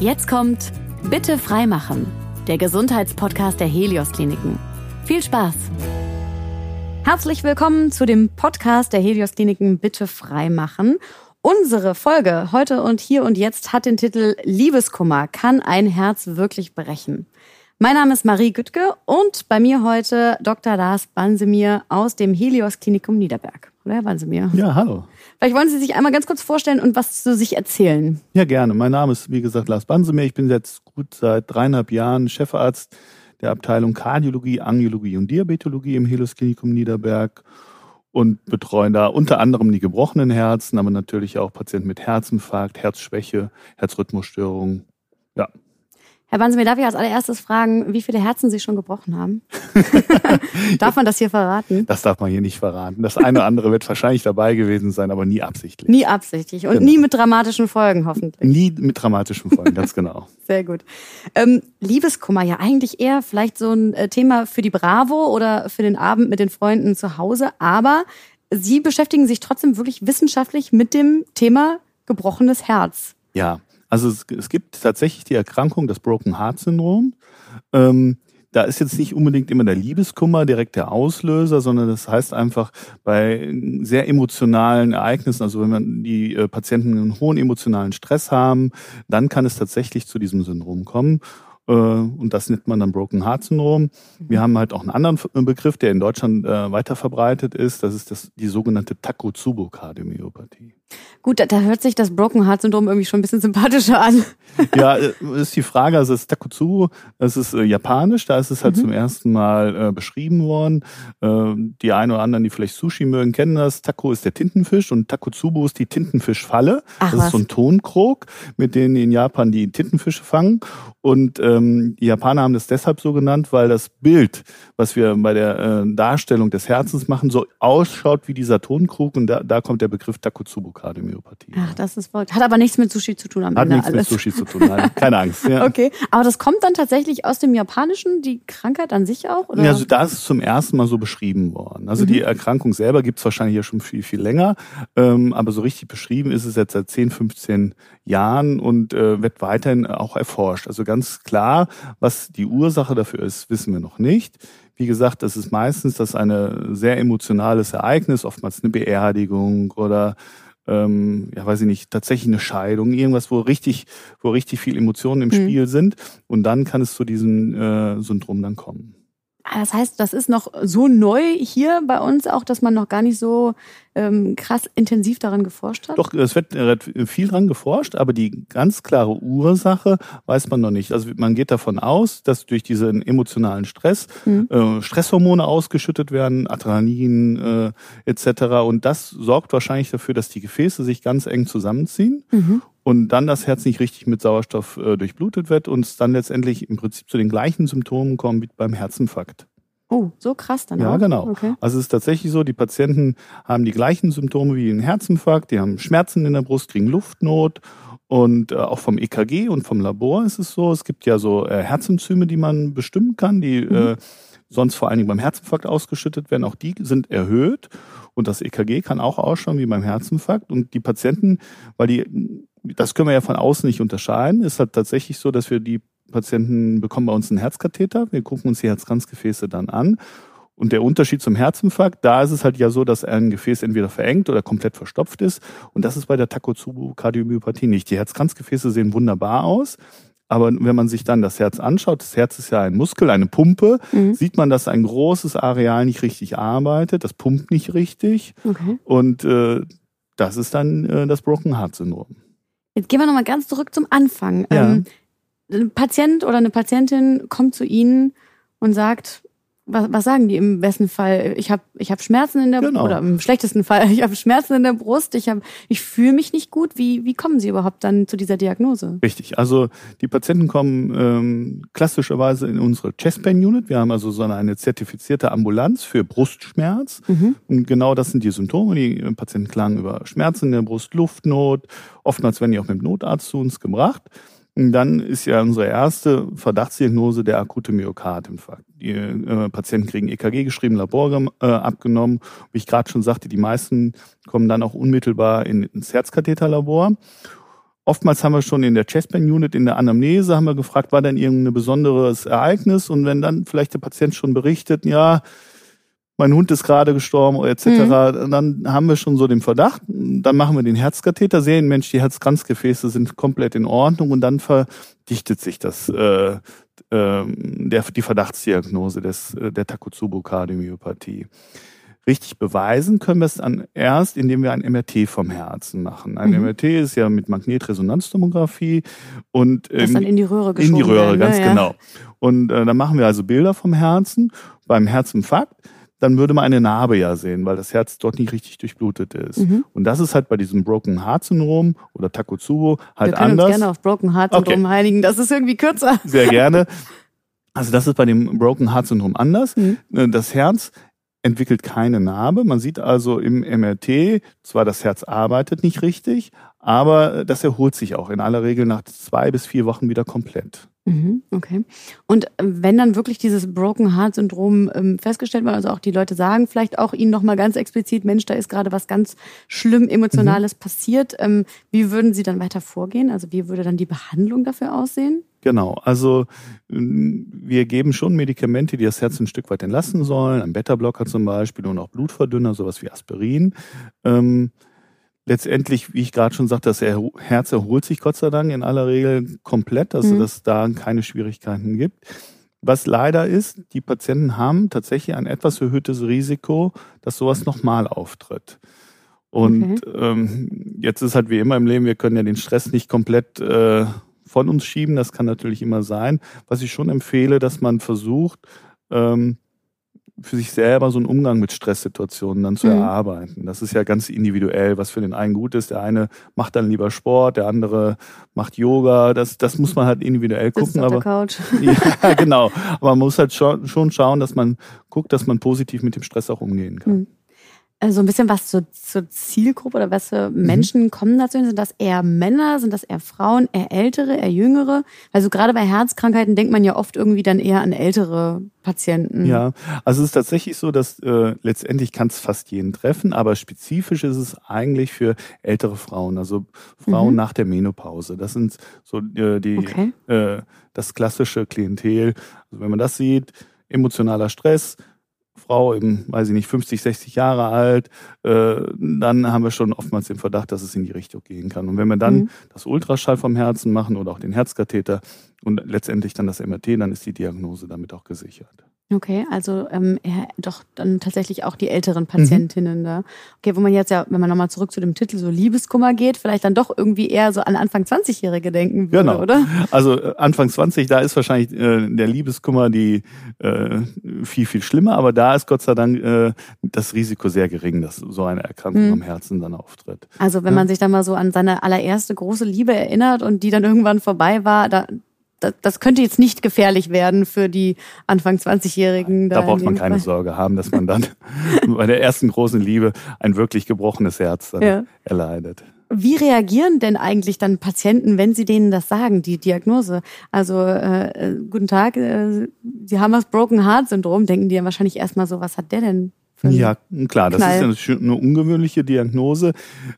Jetzt kommt Bitte freimachen, der Gesundheitspodcast der Helios Kliniken. Viel Spaß! Herzlich willkommen zu dem Podcast der Helios Kliniken Bitte freimachen. Unsere Folge heute und hier und jetzt hat den Titel Liebeskummer kann ein Herz wirklich brechen. Mein Name ist Marie Güttke und bei mir heute Dr. Lars Bansemir aus dem Helios Klinikum Niederberg. Oder Herr Bansemir? Ja, hallo. Vielleicht wollen Sie sich einmal ganz kurz vorstellen und was zu sich erzählen. Ja, gerne. Mein Name ist, wie gesagt, Lars Bansemir. Ich bin jetzt gut seit dreieinhalb Jahren Chefarzt der Abteilung Kardiologie, Angiologie und Diabetologie im Helios Klinikum Niederberg und betreuen da unter anderem die gebrochenen Herzen, aber natürlich auch Patienten mit Herzinfarkt, Herzschwäche, Herzrhythmusstörungen. Ja, Herr Bansemir, darf ich als allererstes fragen, wie viele Herzen Sie schon gebrochen haben? darf man das hier verraten? Das darf man hier nicht verraten. Das eine oder andere wird wahrscheinlich dabei gewesen sein, aber nie absichtlich. Nie absichtlich und genau. nie mit dramatischen Folgen hoffentlich. Nie mit dramatischen Folgen, ganz genau. Sehr gut. Ähm, Liebeskummer, ja eigentlich eher vielleicht so ein äh, Thema für die Bravo oder für den Abend mit den Freunden zu Hause, aber Sie beschäftigen sich trotzdem wirklich wissenschaftlich mit dem Thema gebrochenes Herz. Ja, also es, es gibt tatsächlich die Erkrankung, das Broken Heart Syndrom. Ähm, da ist jetzt nicht unbedingt immer der Liebeskummer direkt der Auslöser, sondern das heißt einfach bei sehr emotionalen Ereignissen, also wenn man die äh, Patienten einen hohen emotionalen Stress haben, dann kann es tatsächlich zu diesem Syndrom kommen. Äh, und das nennt man dann Broken Heart Syndrom. Wir haben halt auch einen anderen Begriff, der in Deutschland äh, weiter verbreitet ist. Das ist das, die sogenannte Takotsubo-Kardiomyopathie. Gut, da, da, hört sich das Broken Heart Syndrom irgendwie schon ein bisschen sympathischer an. Ja, äh, ist die Frage, also das Takotsubo, das ist äh, japanisch, da ist es halt mhm. zum ersten Mal äh, beschrieben worden. Äh, die einen oder anderen, die vielleicht Sushi mögen, kennen das. Tako ist der Tintenfisch und Takotsubo ist die Tintenfischfalle. Ach, das was? ist so ein Tonkrog, mit denen in Japan die Tintenfische fangen. Und ähm, die Japaner haben das deshalb so genannt, weil das Bild, was wir bei der äh, Darstellung des Herzens machen, so ausschaut wie dieser Tonkrug. Und da, da kommt der Begriff Takotsubo Kardiomyopathie. Ach, das ist verrückt. Hat aber nichts mit Sushi zu tun am Hat Ende nichts alles. mit Sushi zu tun, nein. Keine Angst. Ja. Okay, aber das kommt dann tatsächlich aus dem Japanischen, die Krankheit an sich auch? Oder? Ja, also da ist es zum ersten Mal so beschrieben worden. Also mhm. die Erkrankung selber gibt es wahrscheinlich ja schon viel, viel länger. Ähm, aber so richtig beschrieben ist es jetzt seit 10, 15 Jahren und äh, wird weiterhin auch erforscht. Also ganz klar, was die Ursache dafür ist, wissen wir noch nicht. Wie gesagt, das ist meistens das eine sehr emotionales Ereignis, oftmals eine Beerdigung oder ähm, ja, weiß ich nicht, tatsächlich eine Scheidung, irgendwas, wo richtig, wo richtig viel Emotionen im mhm. Spiel sind. Und dann kann es zu diesem äh, Syndrom dann kommen. Ah, das heißt, das ist noch so neu hier bei uns auch, dass man noch gar nicht so ähm, krass intensiv daran geforscht hat? Doch, es wird viel daran geforscht, aber die ganz klare Ursache weiß man noch nicht. Also man geht davon aus, dass durch diesen emotionalen Stress mhm. äh, Stresshormone ausgeschüttet werden, Adrenalin äh, etc. Und das sorgt wahrscheinlich dafür, dass die Gefäße sich ganz eng zusammenziehen. Mhm und dann das Herz nicht richtig mit Sauerstoff äh, durchblutet wird und es dann letztendlich im Prinzip zu den gleichen Symptomen kommt wie beim Herzinfarkt. Oh, so krass dann. Ja, auch? genau. Okay. Also es ist tatsächlich so, die Patienten haben die gleichen Symptome wie ein Herzinfarkt, die haben Schmerzen in der Brust, kriegen Luftnot und äh, auch vom EKG und vom Labor ist es so, es gibt ja so äh, Herzenzyme, die man bestimmen kann, die mhm. äh, sonst vor allen Dingen beim Herzinfarkt ausgeschüttet werden, auch die sind erhöht und das EKG kann auch ausschauen wie beim Herzinfarkt und die Patienten, weil die das können wir ja von außen nicht unterscheiden, ist halt tatsächlich so, dass wir die Patienten bekommen bei uns einen Herzkatheter. Wir gucken uns die Herzkranzgefäße dann an. Und der Unterschied zum Herzinfarkt, da ist es halt ja so, dass ein Gefäß entweder verengt oder komplett verstopft ist. Und das ist bei der Takotsubo-Kardiomyopathie nicht. Die Herzkranzgefäße sehen wunderbar aus. Aber wenn man sich dann das Herz anschaut, das Herz ist ja ein Muskel, eine Pumpe, mhm. sieht man, dass ein großes Areal nicht richtig arbeitet, das pumpt nicht richtig. Okay. Und äh, das ist dann äh, das Broken Heart Syndrom. Jetzt gehen wir nochmal ganz zurück zum Anfang. Ja. Ähm, ein Patient oder eine Patientin kommt zu Ihnen und sagt, was, was sagen die im besten Fall? Ich habe ich hab Schmerzen in der genau. oder im schlechtesten Fall, ich habe Schmerzen in der Brust, ich habe ich fühle mich nicht gut. Wie wie kommen sie überhaupt dann zu dieser Diagnose? Richtig, also die Patienten kommen ähm, klassischerweise in unsere Chest Pain Unit. Wir haben also so eine, eine zertifizierte Ambulanz für Brustschmerz mhm. und genau das sind die Symptome. Die Patienten klagen über Schmerzen in der Brust, Luftnot. Oftmals werden die auch mit dem Notarzt zu uns gebracht. Dann ist ja unsere erste Verdachtsdiagnose der akute Myokardinfarkt. Die äh, Patienten kriegen EKG geschrieben, Labor äh, abgenommen. Wie ich gerade schon sagte, die meisten kommen dann auch unmittelbar in, ins Herzkatheterlabor. oftmals haben wir schon in der Chestband Unit, in der Anamnese, haben wir gefragt, war denn irgendein besonderes Ereignis? Und wenn dann vielleicht der Patient schon berichtet, ja, mein Hund ist gerade gestorben etc., mhm. dann haben wir schon so den Verdacht. Dann machen wir den Herzkatheter, sehen, Mensch, die Herzkranzgefäße sind komplett in Ordnung und dann verdichtet sich das, äh, äh, der, die Verdachtsdiagnose des, äh, der Takotsubo-Kardiomyopathie. Richtig beweisen können wir es dann erst, indem wir ein MRT vom Herzen machen. Ein mhm. MRT ist ja mit Magnetresonanztomographie und das dann in die Röhre geschoben In die Röhre, werden, ganz ne? genau. Und äh, dann machen wir also Bilder vom Herzen. Beim Herzinfarkt dann würde man eine Narbe ja sehen, weil das Herz dort nicht richtig durchblutet ist. Mhm. Und das ist halt bei diesem Broken Heart Syndrom oder Takotsubo halt Wir können anders. Uns gerne auf Broken Heart Syndrom okay. einigen, das ist irgendwie kürzer. Sehr gerne. Also das ist bei dem Broken Heart Syndrom anders. Mhm. Äh, das Herz entwickelt keine Narbe. Man sieht also im MRT, zwar das Herz arbeitet nicht richtig, aber das erholt sich auch in aller Regel nach zwei bis vier Wochen wieder komplett. Mhm, okay. Und äh, wenn dann wirklich dieses Broken Heart Syndrom ähm, festgestellt wird, also auch die Leute sagen vielleicht auch Ihnen nochmal ganz explizit, Mensch, da ist gerade was ganz schlimm Emotionales mhm. passiert. Ähm, wie würden Sie dann weiter vorgehen? Also wie würde dann die Behandlung dafür aussehen? Genau, also ähm, wir geben schon Medikamente, die das Herz ein Stück weit entlassen sollen, ein Beta-Blocker zum Beispiel und auch Blutverdünner, sowas wie Aspirin. Ähm, letztendlich, wie ich gerade schon sagte, das Herz erholt sich Gott sei Dank in aller Regel komplett, also mhm. dass es da keine Schwierigkeiten gibt. Was leider ist, die Patienten haben tatsächlich ein etwas erhöhtes Risiko, dass sowas nochmal auftritt. Und okay. ähm, jetzt ist halt wie immer im Leben, wir können ja den Stress nicht komplett äh, von uns schieben, das kann natürlich immer sein. Was ich schon empfehle, dass man versucht, ähm, für sich selber so einen Umgang mit Stresssituationen dann zu mhm. erarbeiten. Das ist ja ganz individuell, was für den einen gut ist. Der eine macht dann lieber Sport, der andere macht Yoga. Das, das muss man halt individuell gucken. Auf aber, der Couch. ja, genau. Aber man muss halt schon, schon schauen, dass man guckt, dass man positiv mit dem Stress auch umgehen kann. Mhm. Also so ein bisschen was zur, zur Zielgruppe oder was für mhm. Menschen mhm. kommen dazu? Sind das eher Männer? Sind das eher Frauen? Eher ältere? Eher jüngere? Also gerade bei Herzkrankheiten denkt man ja oft irgendwie dann eher an ältere Patienten. Ja, also es ist tatsächlich so, dass äh, letztendlich kann es fast jeden treffen, aber spezifisch ist es eigentlich für ältere Frauen, also Frauen mhm. nach der Menopause. Das sind so äh, die okay. äh, das klassische Klientel. Also wenn man das sieht, emotionaler Stress, Frau, eben, weiß ich nicht, 50, 60 Jahre alt, äh, dann haben wir schon oftmals den Verdacht, dass es in die Richtung gehen kann. Und wenn wir dann mhm. das Ultraschall vom Herzen machen oder auch den Herzkatheter und letztendlich dann das MRT, dann ist die Diagnose damit auch gesichert. Okay, also ähm, ja, doch dann tatsächlich auch die älteren Patientinnen mhm. da. Okay, wo man jetzt ja, wenn man nochmal zurück zu dem Titel so Liebeskummer geht, vielleicht dann doch irgendwie eher so an Anfang 20-Jährige denken würde, genau. oder? Also äh, Anfang 20, da ist wahrscheinlich äh, der Liebeskummer die äh, viel, viel schlimmer, aber da ist Gott sei Dank äh, das Risiko sehr gering, dass so eine Erkrankung mhm. am Herzen dann auftritt. Also wenn ja? man sich dann mal so an seine allererste große Liebe erinnert und die dann irgendwann vorbei war, da, das könnte jetzt nicht gefährlich werden für die Anfang 20-Jährigen. Da, da braucht man keine Fall. Sorge haben, dass man dann bei der ersten großen Liebe ein wirklich gebrochenes Herz ja. erleidet. Wie reagieren denn eigentlich dann Patienten, wenn sie denen das sagen, die Diagnose? Also äh, äh guten Tag, äh, Sie haben das Broken Heart Syndrom, denken die ja wahrscheinlich erstmal so, was hat der denn ja, klar, das Knall. ist eine ungewöhnliche Diagnose.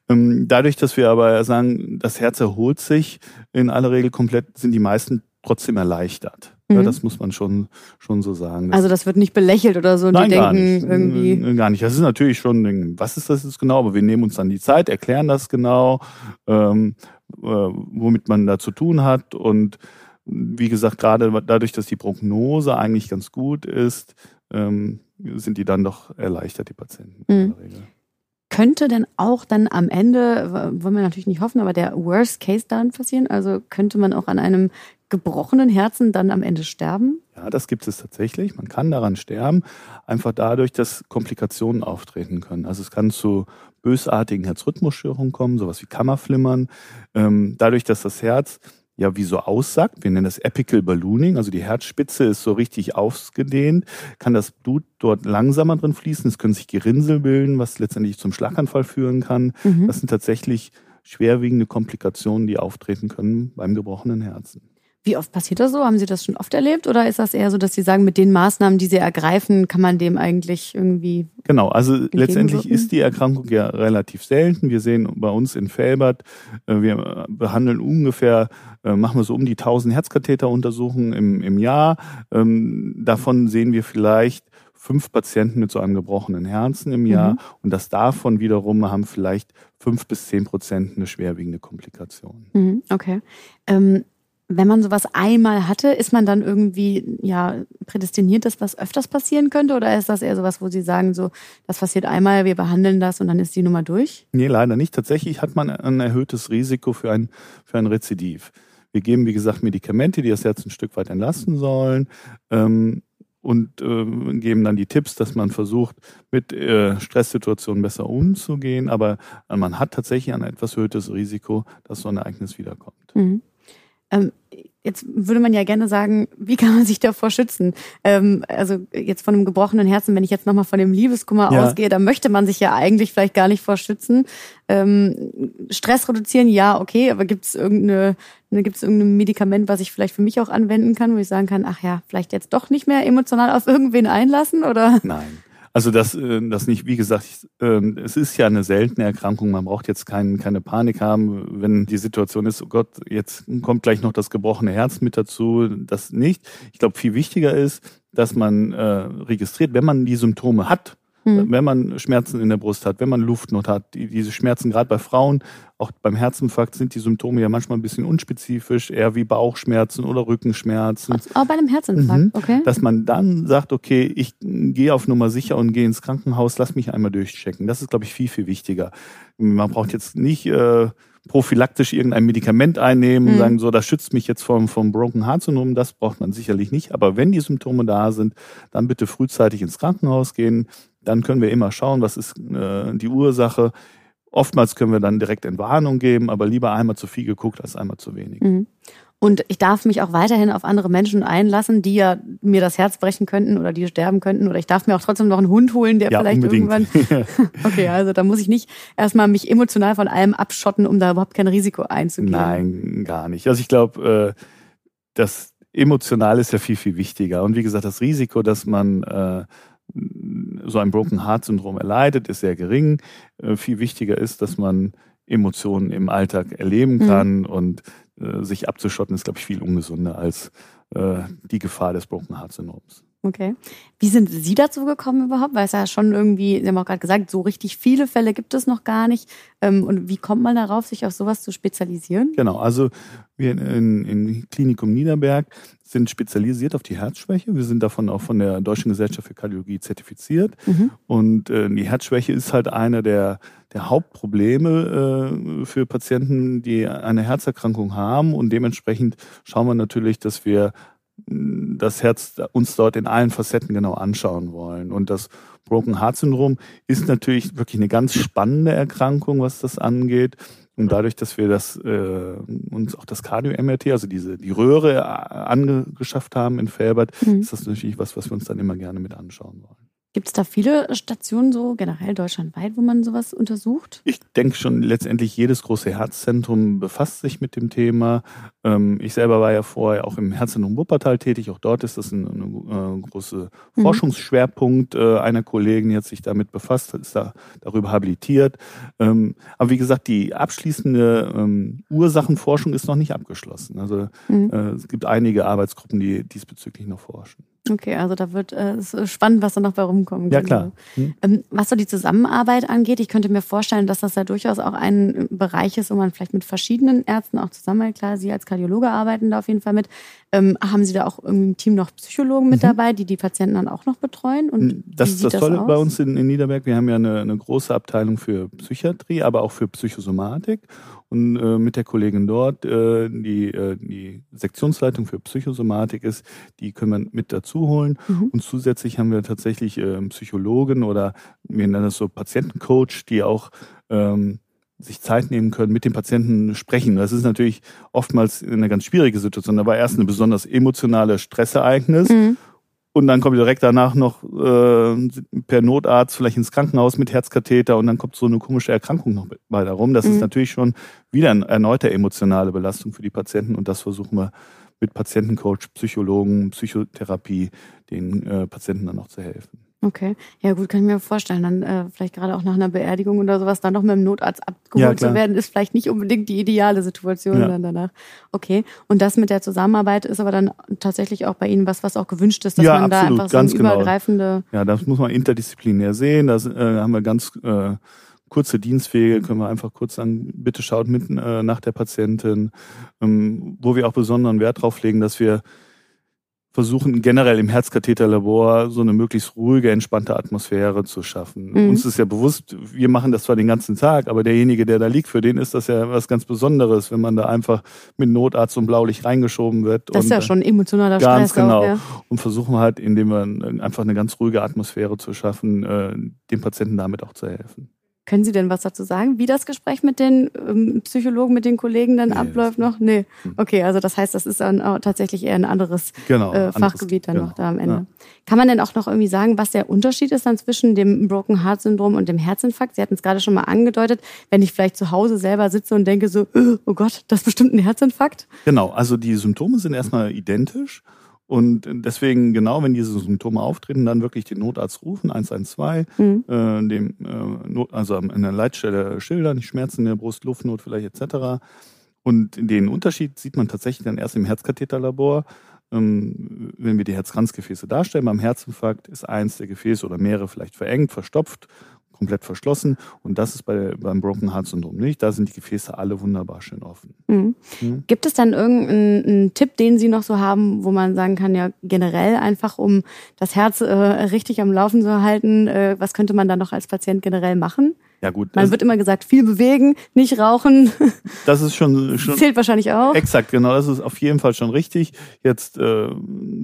Ähm, dadurch, dass wir aber sagen, das Herz erholt sich in aller Regel komplett, sind die meisten trotzdem erleichtert. Mhm. Ja, das muss man schon, schon so sagen. Das also das wird nicht belächelt oder so. Nein, die gar denken nicht. irgendwie. Gar nicht. Das ist natürlich schon, was ist das jetzt genau? Aber wir nehmen uns dann die Zeit, erklären das genau, ähm, äh, womit man da zu tun hat. Und wie gesagt, gerade dadurch, dass die Prognose eigentlich ganz gut ist, ähm, sind die dann doch erleichtert, die Patienten mhm. in der Regel könnte denn auch dann am Ende, wollen wir natürlich nicht hoffen, aber der Worst Case dann passieren? Also könnte man auch an einem gebrochenen Herzen dann am Ende sterben? Ja, das gibt es tatsächlich. Man kann daran sterben, einfach dadurch, dass Komplikationen auftreten können. Also es kann zu bösartigen Herzrhythmusstörungen kommen, sowas wie Kammerflimmern. Ähm, dadurch, dass das Herz ja wie so aussagt, wir nennen das Apical Ballooning, also die Herzspitze ist so richtig ausgedehnt, kann das Blut dort langsamer drin fließen. Es können sich Gerinnsel bilden, was letztendlich zum Schlaganfall führen kann. Mhm. Das sind tatsächlich schwerwiegende Komplikationen, die auftreten können beim gebrochenen Herzen. Wie oft passiert das so? Haben Sie das schon oft erlebt? Oder ist das eher so, dass Sie sagen, mit den Maßnahmen, die Sie ergreifen, kann man dem eigentlich irgendwie. Genau, also letztendlich ist die Erkrankung ja relativ selten. Wir sehen bei uns in Felbert, äh, wir behandeln ungefähr, äh, machen wir so um die 1000 Herzkatheteruntersuchungen im, im Jahr. Ähm, davon sehen wir vielleicht fünf Patienten mit so einem gebrochenen Herzen im Jahr. Mhm. Und das davon wiederum haben vielleicht fünf bis zehn Prozent eine schwerwiegende Komplikation. Mhm, okay. Ähm, wenn man sowas einmal hatte, ist man dann irgendwie ja prädestiniert, dass was öfters passieren könnte? Oder ist das eher sowas, wo Sie sagen, so, das passiert einmal, wir behandeln das und dann ist die Nummer durch? Nee, leider nicht. Tatsächlich hat man ein erhöhtes Risiko für ein, für ein Rezidiv. Wir geben, wie gesagt, Medikamente, die das Herz ein Stück weit entlasten sollen. Ähm, und äh, geben dann die Tipps, dass man versucht, mit äh, Stresssituationen besser umzugehen. Aber man hat tatsächlich ein etwas erhöhtes Risiko, dass so ein Ereignis wiederkommt. Mhm. Ähm, jetzt würde man ja gerne sagen, wie kann man sich davor schützen? Ähm, also jetzt von einem gebrochenen Herzen, wenn ich jetzt nochmal von dem Liebeskummer ja. ausgehe, da möchte man sich ja eigentlich vielleicht gar nicht vor schützen. Ähm, Stress reduzieren, ja, okay, aber gibt es irgendeine, gibt es irgendein Medikament, was ich vielleicht für mich auch anwenden kann, wo ich sagen kann, ach ja, vielleicht jetzt doch nicht mehr emotional auf irgendwen einlassen oder? Nein. Also das, äh, das nicht, wie gesagt, ähm, es ist ja eine seltene Erkrankung. Man braucht jetzt kein, keine Panik haben, wenn die Situation ist, oh Gott, jetzt kommt gleich noch das gebrochene Herz mit dazu. Das nicht. Ich glaube, viel wichtiger ist, dass man äh, registriert, wenn man die Symptome hat, Mhm. Wenn man Schmerzen in der Brust hat, wenn man Luftnot hat, die, diese Schmerzen gerade bei Frauen, auch beim Herzinfarkt sind die Symptome ja manchmal ein bisschen unspezifisch, eher wie Bauchschmerzen oder Rückenschmerzen. Also auch bei einem Herzinfarkt, mhm. okay. Dass man dann sagt, okay, ich gehe auf Nummer sicher und gehe ins Krankenhaus, lass mich einmal durchchecken. Das ist, glaube ich, viel, viel wichtiger. Man braucht jetzt nicht äh, prophylaktisch irgendein Medikament einnehmen, mhm. sagen so, das schützt mich jetzt vom, vom Broken Heart Syndrom, das braucht man sicherlich nicht. Aber wenn die Symptome da sind, dann bitte frühzeitig ins Krankenhaus gehen, dann können wir immer schauen, was ist äh, die Ursache. Oftmals können wir dann direkt Entwarnung geben, aber lieber einmal zu viel geguckt als einmal zu wenig. Mhm. Und ich darf mich auch weiterhin auf andere Menschen einlassen, die ja mir das Herz brechen könnten oder die sterben könnten. Oder ich darf mir auch trotzdem noch einen Hund holen, der ja, vielleicht unbedingt. irgendwann. okay, also da muss ich nicht erstmal mich emotional von allem abschotten, um da überhaupt kein Risiko einzugehen. Nein, gar nicht. Also ich glaube, äh, das emotional ist ja viel, viel wichtiger. Und wie gesagt, das Risiko, dass man äh, so ein Broken Heart Syndrom erleidet, ist sehr gering. Äh, viel wichtiger ist, dass man Emotionen im Alltag erleben mhm. kann mhm. und äh, sich abzuschotten, ist, glaube ich, viel ungesunder als äh, die Gefahr des Broken Heart Syndroms. Okay. Wie sind Sie dazu gekommen überhaupt? Weil es ja schon irgendwie, Sie haben auch gerade gesagt, so richtig viele Fälle gibt es noch gar nicht. Ähm, und wie kommt man darauf, sich auf sowas zu spezialisieren? Genau, also wir in, in Klinikum Niederberg sind spezialisiert auf die Herzschwäche. Wir sind davon auch von der Deutschen Gesellschaft für Kardiologie zertifiziert. Mhm. Und äh, die Herzschwäche ist halt einer der, der Hauptprobleme äh, für Patienten, die eine Herzerkrankung haben. Und dementsprechend schauen wir natürlich, dass wir das Herz uns dort in allen Facetten genau anschauen wollen. Und das Broken Heart Syndrom ist natürlich wirklich eine ganz spannende Erkrankung, was das angeht. Und dadurch, dass wir das äh, uns auch das Cardio-MRT, also diese die Röhre äh, angeschafft haben in Felbert, mhm. ist das natürlich was, was wir uns dann immer gerne mit anschauen wollen. Gibt es da viele Stationen so generell deutschlandweit, wo man sowas untersucht? Ich denke schon, letztendlich jedes große Herzzentrum befasst sich mit dem Thema. Ähm, ich selber war ja vorher auch im Herzzentrum Wuppertal tätig. Auch dort ist das ein, ein, ein großer mhm. Forschungsschwerpunkt äh, einer Kollegin, die hat sich damit befasst, ist da darüber habilitiert. Ähm, aber wie gesagt, die abschließende ähm, Ursachenforschung ist noch nicht abgeschlossen. Also mhm. Äh, es gibt einige Arbeitsgruppen, die diesbezüglich noch forschen. Okay, also da wird äh, es ist spannend, was da noch bei rumkommt. Ja, klar. Hm. Ähm, was so die Zusammenarbeit angeht, ich könnte mir vorstellen, dass das ja durchaus auch ein Bereich ist, wo man vielleicht mit verschiedenen Ärzten auch zusammen, klar, Sie als Kardiologe arbeiten da auf jeden Fall mit. Ähm, haben Sie da auch im Team noch Psychologen mit mhm. dabei, die die Patienten dann auch noch betreuen? Und das ist das, das Tolle aus? bei uns in, in Niederberg. Wir haben ja eine, eine große Abteilung für Psychiatrie, aber auch für Psychosomatik. Und äh, mit der Kollegin dort, äh, die äh, die Sektionsleitung für Psychosomatik ist, die können wir mit dazu holen. Mhm. Und zusätzlich haben wir tatsächlich äh, Psychologen oder wir nennen das so Patientencoach, die auch ähm, sich Zeit nehmen können, mit dem Patienten sprechen. Das ist natürlich oftmals eine ganz schwierige Situation. Da war erst ein besonders emotionales Stressereignis. Mhm. Und dann kommt direkt danach noch äh, per Notarzt vielleicht ins Krankenhaus mit Herzkatheter und dann kommt so eine komische Erkrankung noch weiter rum. Das mhm. ist natürlich schon wieder eine erneute emotionale Belastung für die Patienten und das versuchen wir mit Patientencoach, Psychologen, Psychotherapie den äh, Patienten dann auch zu helfen. Okay, ja gut, kann ich mir vorstellen. Dann äh, vielleicht gerade auch nach einer Beerdigung oder sowas, dann noch mit dem Notarzt abgeholt ja, zu werden, ist vielleicht nicht unbedingt die ideale Situation ja. dann danach. Okay, und das mit der Zusammenarbeit ist aber dann tatsächlich auch bei Ihnen was, was auch gewünscht ist, dass ja, man absolut, da einfach so ganz eine übergreifende... Genau. Ja, das muss man interdisziplinär sehen. Da äh, haben wir ganz äh, kurze Dienstwege, können wir einfach kurz sagen, bitte schaut mit äh, nach der Patientin, ähm, wo wir auch besonderen Wert drauf legen, dass wir versuchen generell im Herzkatheterlabor so eine möglichst ruhige, entspannte Atmosphäre zu schaffen. Mhm. Uns ist ja bewusst, wir machen das zwar den ganzen Tag, aber derjenige, der da liegt, für den ist das ja was ganz Besonderes, wenn man da einfach mit Notarzt und Blaulicht reingeschoben wird. Das ist ja schon emotionaler ganz Stress. Ganz genau. Auch, ja. Und versuchen halt, indem wir einfach eine ganz ruhige Atmosphäre zu schaffen, äh, dem Patienten damit auch zu helfen. Können Sie denn was dazu sagen, wie das Gespräch mit den ähm, Psychologen, mit den Kollegen dann nee, abläuft noch? Nee. Hm. Okay, also das heißt, das ist dann auch tatsächlich eher ein anderes genau, äh, Fachgebiet dann genau, noch da am Ende. Ja. Kann man denn auch noch irgendwie sagen, was der Unterschied ist dann zwischen dem Broken Heart Syndrom und dem Herzinfarkt? Sie hatten es gerade schon mal angedeutet, wenn ich vielleicht zu Hause selber sitze und denke so, oh Gott, das ist bestimmt ein Herzinfarkt. Genau, also die Symptome sind erstmal identisch. Und deswegen, genau, wenn diese Symptome auftreten, dann wirklich den Notarzt rufen, 112, mhm. äh, dem, äh, Not, also in der Leitstelle schildern, Schmerzen in der Brust, Luftnot vielleicht etc. Und den Unterschied sieht man tatsächlich dann erst im Herzkatheterlabor. Ähm, wenn wir die Herzkranzgefäße darstellen, beim Herzinfarkt ist eins der Gefäße oder mehrere vielleicht verengt, verstopft komplett verschlossen. Und das ist bei, beim Broken Heart Syndrom nicht. Da sind die Gefäße alle wunderbar schön offen. Mhm. Mhm. Gibt es dann irgendeinen Tipp, den Sie noch so haben, wo man sagen kann, ja, generell einfach, um das Herz äh, richtig am Laufen zu halten, äh, was könnte man da noch als Patient generell machen? Ja gut. Man wird immer gesagt, viel bewegen, nicht rauchen. Das ist schon, schon zählt wahrscheinlich auch. Exakt, genau. Das ist auf jeden Fall schon richtig. Jetzt äh,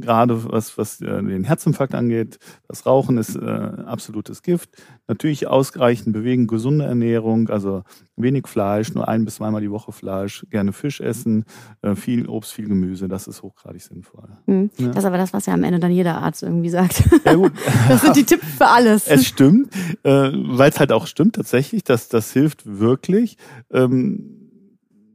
gerade was was äh, den Herzinfarkt angeht, das Rauchen ist äh, absolutes Gift. Natürlich ausreichend bewegen, gesunde Ernährung, also wenig Fleisch, nur ein bis zweimal die Woche Fleisch, gerne Fisch essen, äh, viel Obst, viel Gemüse. Das ist hochgradig sinnvoll. Mhm. Ja. Das ist aber das, was ja am Ende dann jeder Arzt irgendwie sagt. Ja gut. Das sind die Tipps für alles. Es stimmt, äh, weil es halt auch stimmt tatsächlich, dass das hilft wirklich. Ähm,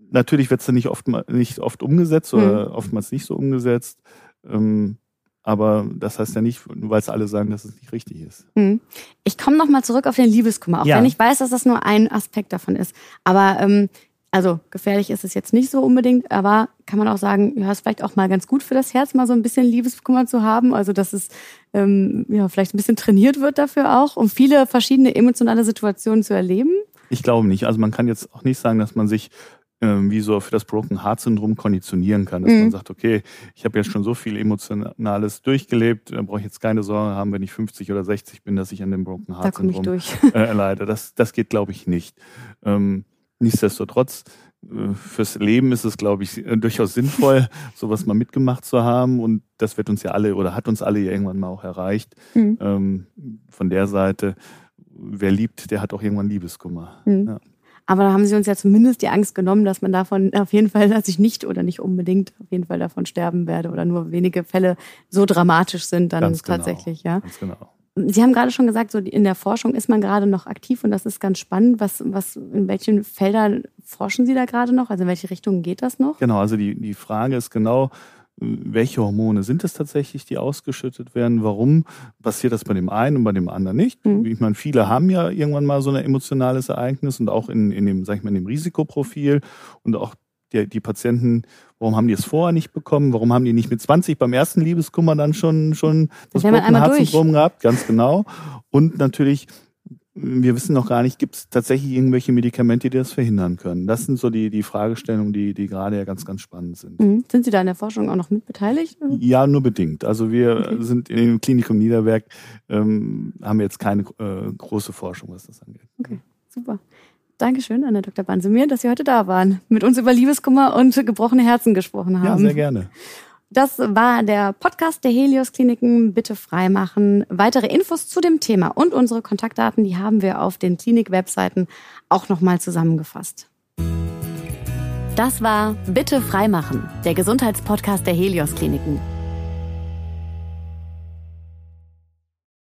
natürlich wird es dann nicht oft, nicht oft umgesetzt oder mhm. oftmals nicht so umgesetzt. Ähm, aber das heißt ja nicht, weil es alle sagen, dass es nicht richtig ist. Mhm. Ich komme nochmal zurück auf den Liebeskummer, auch ja. wenn ich weiß, dass das nur ein Aspekt davon ist. Aber ähm, also gefährlich ist es jetzt nicht so unbedingt, aber kann man auch sagen, ja, ist vielleicht auch mal ganz gut für das Herz, mal so ein bisschen Liebeskummer zu haben. Also dass es ähm, ja vielleicht ein bisschen trainiert wird dafür auch, um viele verschiedene emotionale Situationen zu erleben. Ich glaube nicht. Also man kann jetzt auch nicht sagen, dass man sich ähm, wie so für das Broken Heart Syndrom konditionieren kann, dass mhm. man sagt, okay, ich habe jetzt schon so viel Emotionales durchgelebt, da brauche ich jetzt keine Sorge haben, wenn ich 50 oder 60 bin, dass ich an dem Broken Heart Syndrom äh, leide. Das, das geht, glaube ich, nicht. Ähm, Nichtsdestotrotz, äh, fürs Leben ist es, glaube ich, äh, durchaus sinnvoll, sowas mal mitgemacht zu haben. Und das wird uns ja alle oder hat uns alle ja irgendwann mal auch erreicht. Mhm. Ähm, von der Seite, wer liebt, der hat auch irgendwann Liebeskummer. Mhm. Ja. Aber da haben sie uns ja zumindest die Angst genommen, dass man davon auf jeden Fall, dass ich nicht oder nicht unbedingt auf jeden Fall davon sterben werde oder nur wenige Fälle so dramatisch sind dann Ganz genau. tatsächlich, ja. Ganz genau. Sie haben gerade schon gesagt, so in der Forschung ist man gerade noch aktiv und das ist ganz spannend. Was, was, in welchen Feldern forschen Sie da gerade noch? Also in welche Richtung geht das noch? Genau, also die, die Frage ist genau, welche Hormone sind es tatsächlich, die ausgeschüttet werden? Warum passiert das bei dem einen und bei dem anderen nicht? Mhm. Ich meine, viele haben ja irgendwann mal so ein emotionales Ereignis und auch in, in dem, sag ich mal, in dem Risikoprofil und auch die, die Patienten, warum haben die es vorher nicht bekommen? Warum haben die nicht mit 20 beim ersten Liebeskummer dann schon, schon das Broken gehabt? Ganz genau. Und natürlich, wir wissen noch gar nicht, gibt es tatsächlich irgendwelche Medikamente, die das verhindern können? Das sind so die, die Fragestellungen, die, die gerade ja ganz, ganz spannend sind. Mhm. Sind Sie da in der Forschung auch noch mit beteiligt? Ja, nur bedingt. Also wir okay. sind in dem Klinikum Niederberg, ähm, haben jetzt keine äh, große Forschung, was das angeht. Okay, super. Dankeschön an Herr Dr. Bansemir, dass Sie heute da waren, mit uns über Liebeskummer und gebrochene Herzen gesprochen haben. Ja, sehr gerne. Das war der Podcast der Helios Kliniken. Bitte freimachen. Weitere Infos zu dem Thema und unsere Kontaktdaten, die haben wir auf den Klinik-Webseiten auch nochmal zusammengefasst. Das war Bitte freimachen, der Gesundheitspodcast der Helios Kliniken.